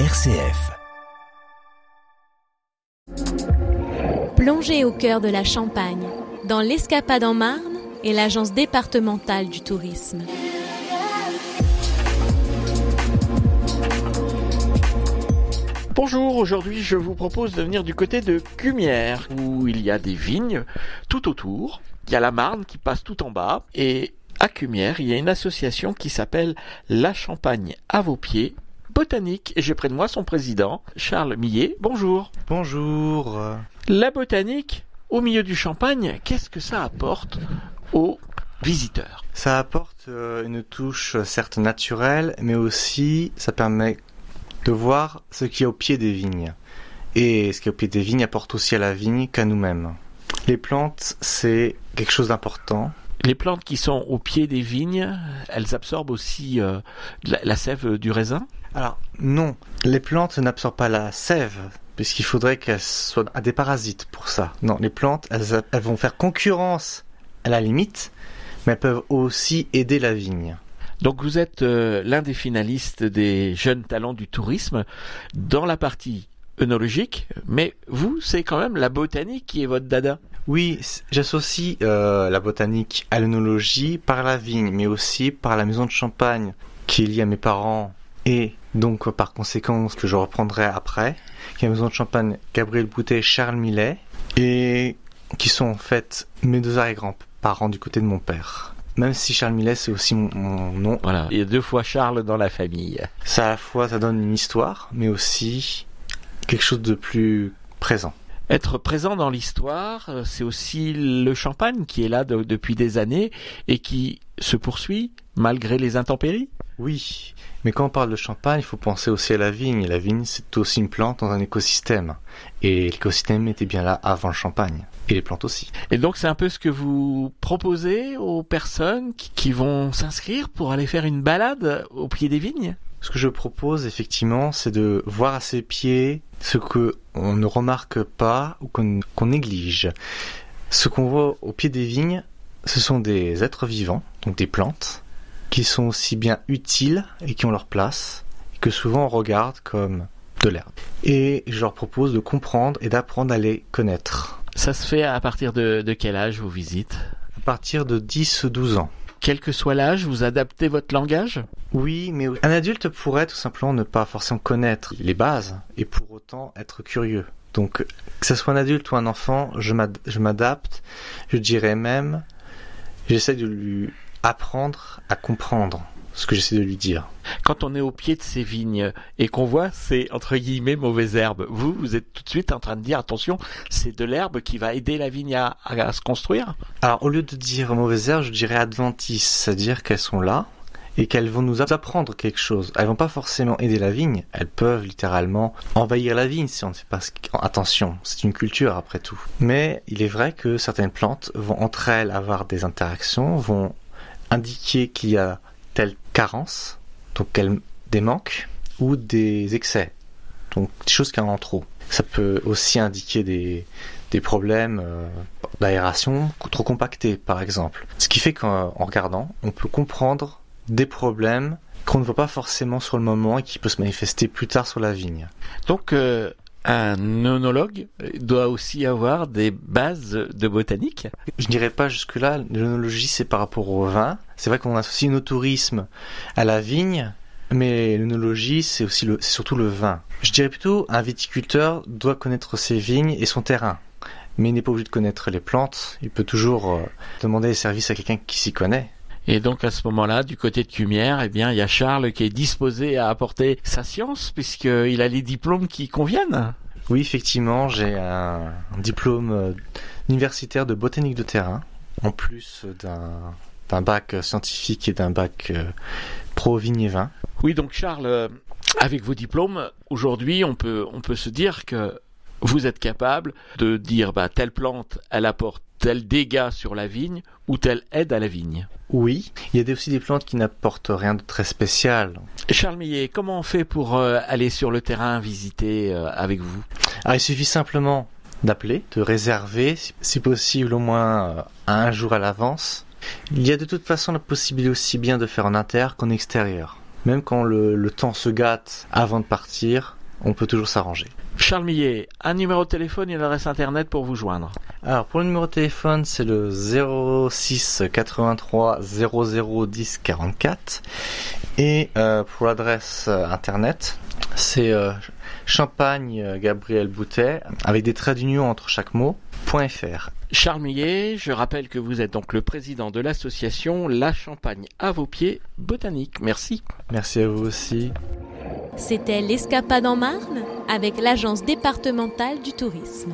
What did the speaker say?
RCF. Plongez au cœur de la Champagne, dans l'Escapade en Marne et l'Agence départementale du tourisme. Bonjour, aujourd'hui je vous propose de venir du côté de Cumières, où il y a des vignes tout autour. Il y a la Marne qui passe tout en bas, et à Cumières, il y a une association qui s'appelle La Champagne à vos pieds, botanique, et j'ai près de moi son président, Charles Millet. Bonjour. Bonjour. La botanique, au milieu du champagne, qu'est-ce que ça apporte aux visiteurs? Ça apporte euh, une touche certes naturelle, mais aussi ça permet de voir ce qui est au pied des vignes. Et ce qui est au pied des vignes apporte aussi à la vigne qu'à nous-mêmes. Les plantes, c'est quelque chose d'important. Les plantes qui sont au pied des vignes, elles absorbent aussi euh, la, la sève du raisin? Alors, non, les plantes n'absorbent pas la sève, puisqu'il faudrait qu'elles soient à des parasites pour ça. Non, les plantes, elles, elles vont faire concurrence à la limite, mais elles peuvent aussi aider la vigne. Donc vous êtes euh, l'un des finalistes des jeunes talents du tourisme dans la partie œnologique, mais vous, c'est quand même la botanique qui est votre dada. Oui, j'associe euh, la botanique à l'œnologie par la vigne, mais aussi par la maison de champagne qui est liée à mes parents et donc par conséquent ce que je reprendrai après, qui est la maison de champagne Gabriel Boutet et Charles Millet, et qui sont en fait mes deux arrière-grands-parents du côté de mon père. Même si Charles Millet c'est aussi mon, mon nom, Voilà, il y a deux fois Charles dans la famille. ça à la fois ça donne une histoire, mais aussi quelque chose de plus présent. Être présent dans l'histoire, euh, c'est aussi le champagne qui est là de- depuis des années et qui se poursuit malgré les intempéries. Oui, mais quand on parle de champagne, il faut penser aussi à la vigne. La vigne, c'est aussi une plante dans un écosystème. Et l'écosystème était bien là avant le champagne. Et les plantes aussi. Et donc c'est un peu ce que vous proposez aux personnes qui, vont s'inscrire pour aller faire une balade au pied des vignes? Ce que je propose, effectivement, c'est de voir à ses pieds ce que on ne remarque pas ou qu'on qu'on néglige. Ce qu'on voit au pied des vignes, ce sont des êtres vivants, donc des plantes, qui sont aussi bien utiles et qui ont leur place, et que souvent on regarde comme de l'herbe. Et je leur propose de comprendre et d'apprendre à les connaître. Ça se fait à partir de, de quel âge vous visitez À partir de 10-12 ans. Quel que soit l'âge, vous adaptez votre langage? Oui, mais un adulte pourrait tout simplement ne pas forcément connaître les bases et pour autant être curieux. Donc, que ce soit un adulte ou un enfant, je m'adapte. Je dirais même, j'essaie de lui apprendre à comprendre ce que j'essaie de lui dire. Quand on est au pied de ces vignes et qu'on voit ces entre guillemets mauvaises herbes, vous, vous êtes tout de suite en train de dire attention, c'est de l'herbe qui va aider la vigne à, à- se construire. Alors, au lieu de dire mauvaises herbes, je dirais adventices, c'est-à-dire qu'elles sont là et qu'elles vont nous apprendre quelque chose. Elles vont pas forcément aider la vigne, elles peuvent littéralement envahir la vigne si on ne fait pas attention. C'est une culture après tout. Mais il est vrai que certaines plantes vont entre elles avoir des interactions, vont indiquer qu'il y a telle carence, donc des manques ou des excès, donc des choses qui en ont trop. Ça peut aussi indiquer des, des problèmes euh, d'aération trop compactés, par exemple. Ce qui fait qu'en en regardant, on peut comprendre des problèmes qu'on ne voit pas forcément sur le moment et qui peut se manifester plus tard sur la vigne. Donc euh, un œnologue doit aussi avoir des bases de botanique. Je n'irai pas jusque-là, l'œnologie c'est par rapport au vin. C'est vrai qu'on associe nos tourisme à la vigne, mais l'œnologie c'est aussi le, surtout le vin. Je dirais plutôt un viticulteur doit connaître ses vignes et son terrain. Mais il n'est pas obligé de connaître les plantes, il peut toujours euh, demander des services à quelqu'un qui s'y connaît. Et donc à ce moment-là, du côté de Cumières, eh bien il y a Charles qui est disposé à apporter sa science puisqu'il a les diplômes qui conviennent. Oui, effectivement, j'ai un, un diplôme euh, universitaire de botanique de terrain, en plus d'un d'un bac scientifique et d'un bac euh, pro vigne et vin. Oui, donc Charles, euh, avec vos diplômes, aujourd'hui, on peut, on peut se dire que vous êtes capable de dire bah, telle plante, elle apporte tel dégât sur la vigne ou telle aide à la vigne. Oui, il y a aussi des plantes qui n'apportent rien de très spécial. Charles Millet, comment on fait pour euh, aller sur le terrain visiter euh, avec vous? Alors il suffit simplement d'appeler, de réserver, si- si possible au moins euh, un jour à l'avance. Il y a de toute façon la possibilité aussi bien de faire en inter qu'en extérieur. même quand le, le temps se gâte avant de partir, on peut toujours s'arranger. Charles Millet, un numéro de téléphone et une adresse internet pour vous joindre. Alors pour le numéro de téléphone, c'est le 06 83 00 10 44 et euh, pour l'adresse euh, internet, c'est euh, Champagne Gabriel Boutet avec des traits d'union entre chaque mot. .fr. Charles Millet, je rappelle que vous êtes donc le président de l'association La Champagne à vos pieds botanique. Merci. Merci à vous aussi. C'était l'Escapade en Marne avec l'Agence départementale du tourisme.